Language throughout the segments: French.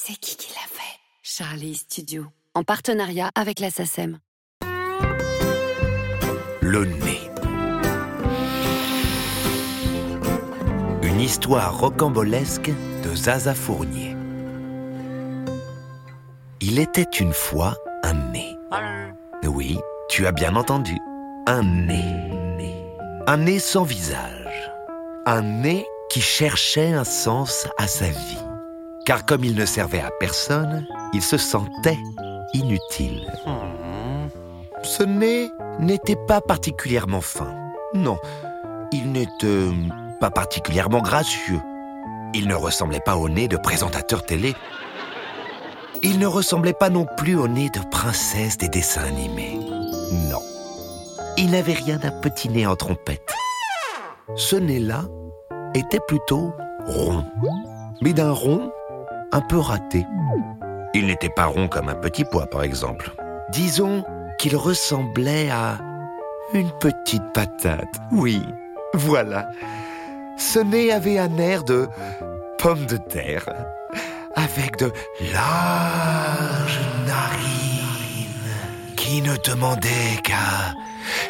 C'est qui qui l'a fait? Charlie Studio, en partenariat avec la SACEM. Le nez. Une histoire rocambolesque de Zaza Fournier. Il était une fois un nez. Oui, tu as bien entendu. Un nez. Un nez sans visage. Un nez qui cherchait un sens à sa vie. Car comme il ne servait à personne, il se sentait inutile. Ce nez n'était pas particulièrement fin. Non, il n'était pas particulièrement gracieux. Il ne ressemblait pas au nez de présentateur télé. Il ne ressemblait pas non plus au nez de princesse des dessins animés. Non. Il n'avait rien d'un petit nez en trompette. Ce nez-là était plutôt rond. Mais d'un rond un peu raté. Il n'était pas rond comme un petit pois, par exemple. Disons qu'il ressemblait à une petite patate. Oui, voilà. Ce nez avait un air de pomme de terre, avec de larges narines qui ne demandaient qu'à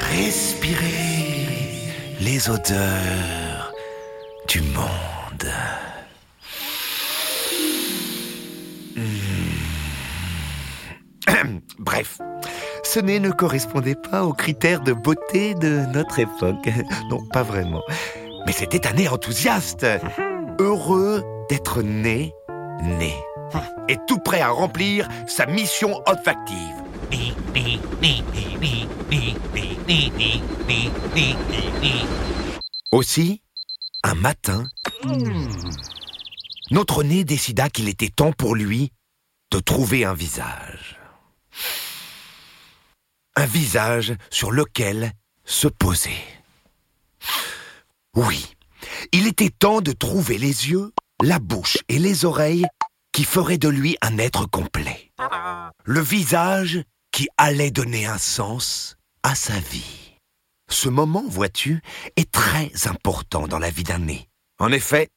respirer les odeurs du monde. Bref, ce nez ne correspondait pas aux critères de beauté de notre époque. Non, pas vraiment. Mais c'était un nez enthousiaste, heureux d'être né, né, et tout prêt à remplir sa mission olfactive. Aussi, un matin, notre nez décida qu'il était temps pour lui de trouver un visage. Un visage sur lequel se poser. Oui, il était temps de trouver les yeux, la bouche et les oreilles qui feraient de lui un être complet. Le visage qui allait donner un sens à sa vie. Ce moment, vois-tu, est très important dans la vie d'un nez. En effet,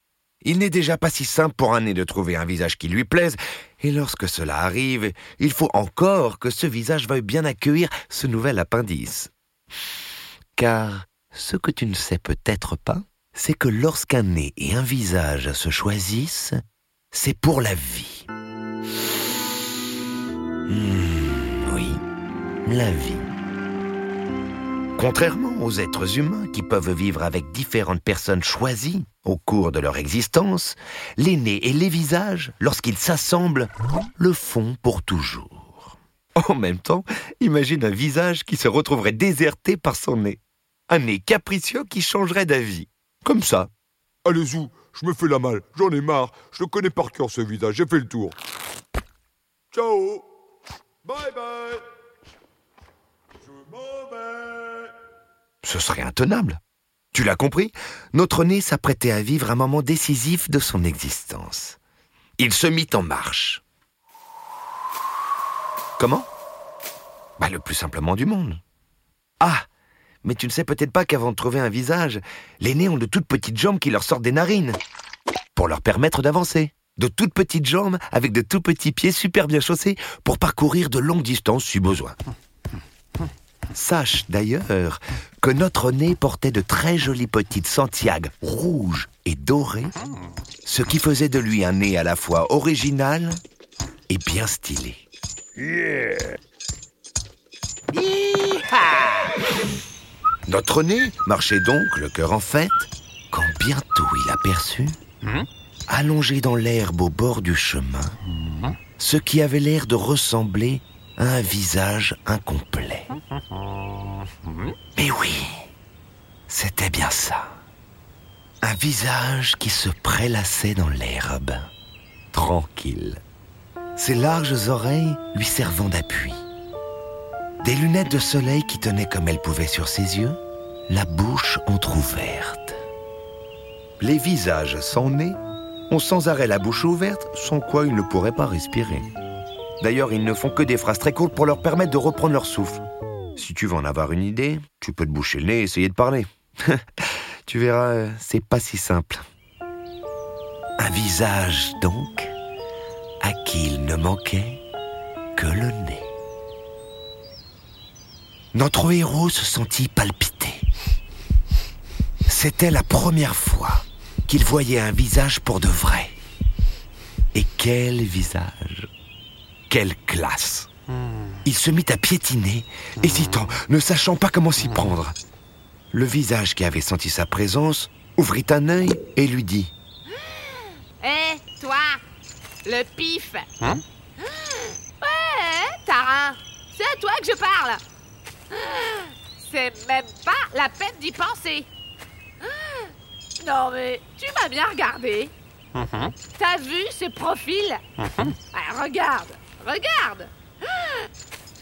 il n'est déjà pas si simple pour un nez de trouver un visage qui lui plaise, et lorsque cela arrive, il faut encore que ce visage veuille bien accueillir ce nouvel appendice. Car ce que tu ne sais peut-être pas, c'est que lorsqu'un nez et un visage se choisissent, c'est pour la vie. Hmm, oui, la vie. Contrairement aux êtres humains qui peuvent vivre avec différentes personnes choisies au cours de leur existence, les nez et les visages, lorsqu'ils s'assemblent, le font pour toujours. En même temps, imagine un visage qui se retrouverait déserté par son nez. Un nez capricieux qui changerait d'avis. Comme ça. Allez-y, je me fais la malle, j'en ai marre, je le connais par cœur ce visage, j'ai fait le tour. Ciao Bye bye Je m'en vais Ce serait intenable. Tu l'as compris Notre nez s'apprêtait à vivre un moment décisif de son existence. Il se mit en marche. Comment? Bah le plus simplement du monde. Ah mais tu ne sais peut-être pas qu'avant de trouver un visage, les nez ont de toutes petites jambes qui leur sortent des narines. Pour leur permettre d'avancer. De toutes petites jambes avec de tout petits pieds super bien chaussés pour parcourir de longues distances si besoin. Sache d'ailleurs que notre nez portait de très jolies petites Santiago rouges et dorées, ce qui faisait de lui un nez à la fois original et bien stylé. Notre nez marchait donc le cœur en fête quand bientôt il aperçut, allongé dans l'herbe au bord du chemin, ce qui avait l'air de ressembler à un visage incomplet. C'était bien ça. Un visage qui se prélassait dans l'herbe, tranquille, ses larges oreilles lui servant d'appui. Des lunettes de soleil qui tenaient comme elles pouvaient sur ses yeux, la bouche entr'ouverte. Les visages sans nez ont sans arrêt la bouche ouverte, sans quoi ils ne pourraient pas respirer. D'ailleurs, ils ne font que des phrases très courtes pour leur permettre de reprendre leur souffle. Si tu veux en avoir une idée, tu peux te boucher le nez et essayer de parler. tu verras, c'est pas si simple. Un visage, donc, à qui il ne manquait que le nez. Notre héros se sentit palpiter. C'était la première fois qu'il voyait un visage pour de vrai. Et quel visage Quelle classe Il se mit à piétiner, hésitant, ne sachant pas comment s'y prendre. Le visage qui avait senti sa présence ouvrit un œil et lui dit. Hé, toi Le pif. Hein? Ouais, Tarin C'est à toi que je parle. C'est même pas la peine d'y penser. Non mais, tu m'as bien regardé. T'as vu ce profil? Ah, Regarde, regarde.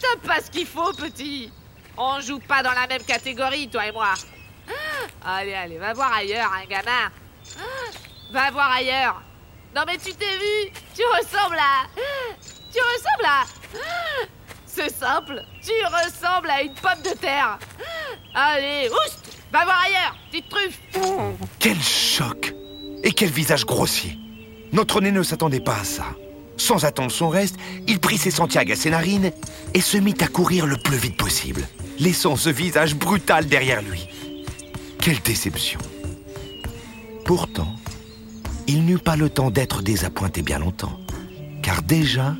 T'as pas ce qu'il faut, petit On joue pas dans la même catégorie, toi et moi. Allez, allez, va voir ailleurs, un gamin. Va voir ailleurs. Non mais tu t'es vu. Tu ressembles à... Tu ressembles à... C'est simple, tu ressembles à une pomme de terre. Allez, oust Va voir ailleurs, petite truffe. Quel choc Et quel visage grossier. Notre nez ne s'attendait pas à ça. Sans attendre son reste, il prit ses Santiago à ses narines et se mit à courir le plus vite possible, laissant ce visage brutal derrière lui. Quelle déception Pourtant, il n'eut pas le temps d'être désappointé bien longtemps, car déjà,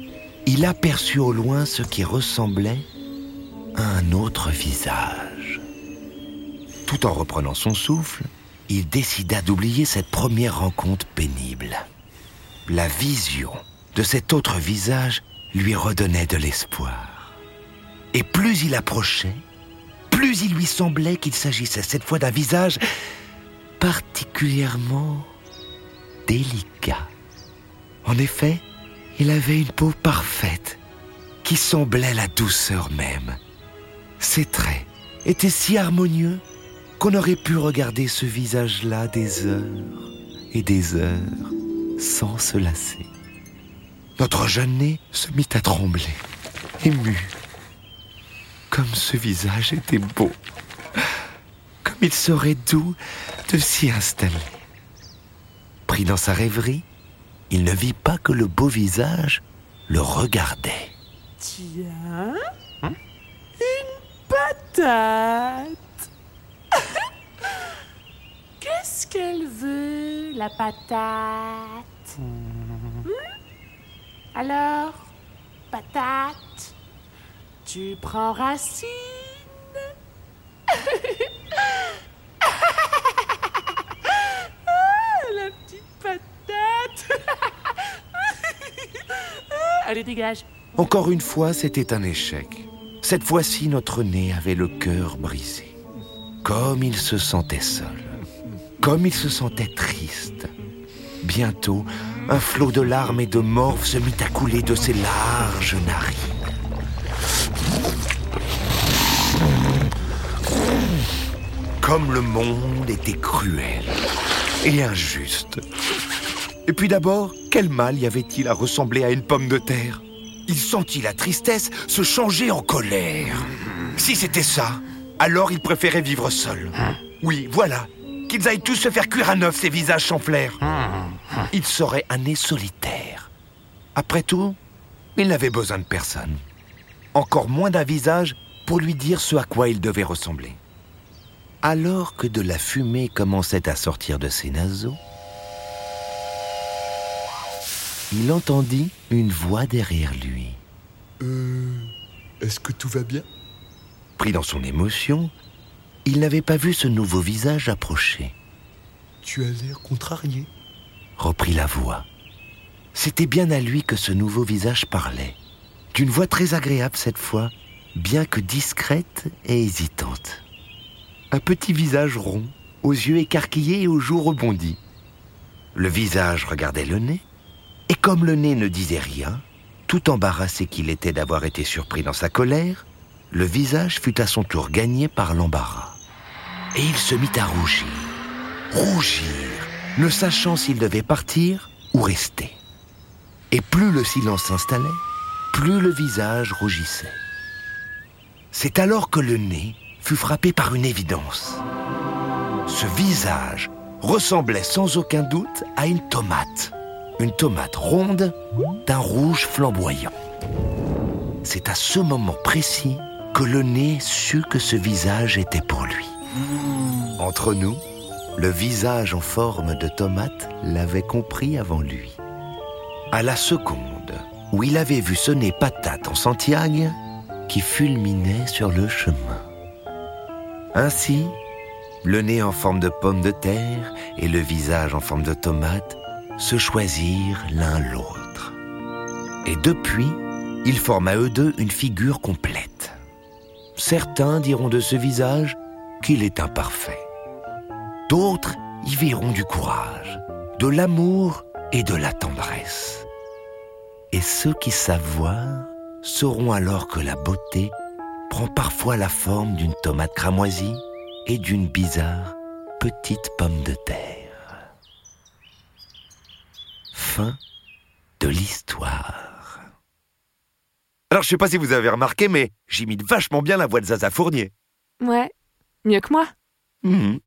il aperçut au loin ce qui ressemblait à un autre visage. Tout en reprenant son souffle, il décida d'oublier cette première rencontre pénible. La vision de cet autre visage lui redonnait de l'espoir. Et plus il approchait, plus il lui semblait qu'il s'agissait cette fois d'un visage particulièrement délicat. En effet, il avait une peau parfaite, qui semblait la douceur même. Ses traits étaient si harmonieux qu'on aurait pu regarder ce visage-là des heures et des heures sans se lasser. Notre jeune nez se mit à trembler, ému. Comme ce visage était beau, comme il serait doux de s'y installer. Pris dans sa rêverie, il ne vit pas que le beau visage le regardait. Tiens, une patate. Qu'est-ce qu'elle veut, la patate? Hmm? Alors, patate, tu prends racine? Ah, la petite patate Allez, dégage Encore une fois, c'était un échec. Cette fois-ci, notre nez avait le cœur brisé. Comme il se sentait seul. Comme il se sentait triste. Bientôt, un flot de larmes et de morve se mit à couler de ses larges narines. Comme le monde était cruel et injuste. Et puis d'abord, quel mal y avait-il à ressembler à une pomme de terre? Il sentit la tristesse se changer en colère. Si c'était ça, alors il préférait vivre seul. Oui, voilà, qu'ils aillent tous se faire cuire à neuf ces visages sans flair. Il serait un nez solitaire. Après tout, il n'avait besoin de personne. Encore moins d'un visage pour lui dire ce à quoi il devait ressembler. Alors que de la fumée commençait à sortir de ses naseaux, il entendit une voix derrière lui. Euh. Est-ce que tout va bien? Pris dans son émotion, il n'avait pas vu ce nouveau visage approcher. Tu as l'air contrarié. Reprit la voix. C'était bien à lui que ce nouveau visage parlait. D'une voix très agréable cette fois, bien que discrète et hésitante. Un petit visage rond, aux yeux écarquillés et aux joues rebondis. Le visage regardait le nez, et comme le nez ne disait rien, tout embarrassé qu'il était d'avoir été surpris dans sa colère, le visage fut à son tour gagné par l'embarras. Et il se mit à rougir, rougir, ne sachant s'il devait partir ou rester. Et plus le silence s'installait, plus le visage rougissait. C'est alors que le nez fut frappé par une évidence. Ce visage ressemblait sans aucun doute à une tomate. une tomate ronde d'un rouge flamboyant. C'est à ce moment précis que le nez sut que ce visage était pour lui. Entre nous, le visage en forme de tomate l'avait compris avant lui. À la seconde où il avait vu sonner patate en Santiago qui fulminait sur le chemin. Ainsi, le nez en forme de pomme de terre et le visage en forme de tomate se choisirent l'un l'autre. Et depuis, ils forment à eux deux une figure complète. Certains diront de ce visage qu'il est imparfait. D'autres y verront du courage, de l'amour et de la tendresse. Et ceux qui savent voir sauront alors que la beauté prend parfois la forme d'une tomate cramoisie et d'une bizarre petite pomme de terre. Fin de l'histoire. Alors je sais pas si vous avez remarqué, mais j'imite vachement bien la voix de Zaza Fournier. Ouais, mieux que moi. Mhm.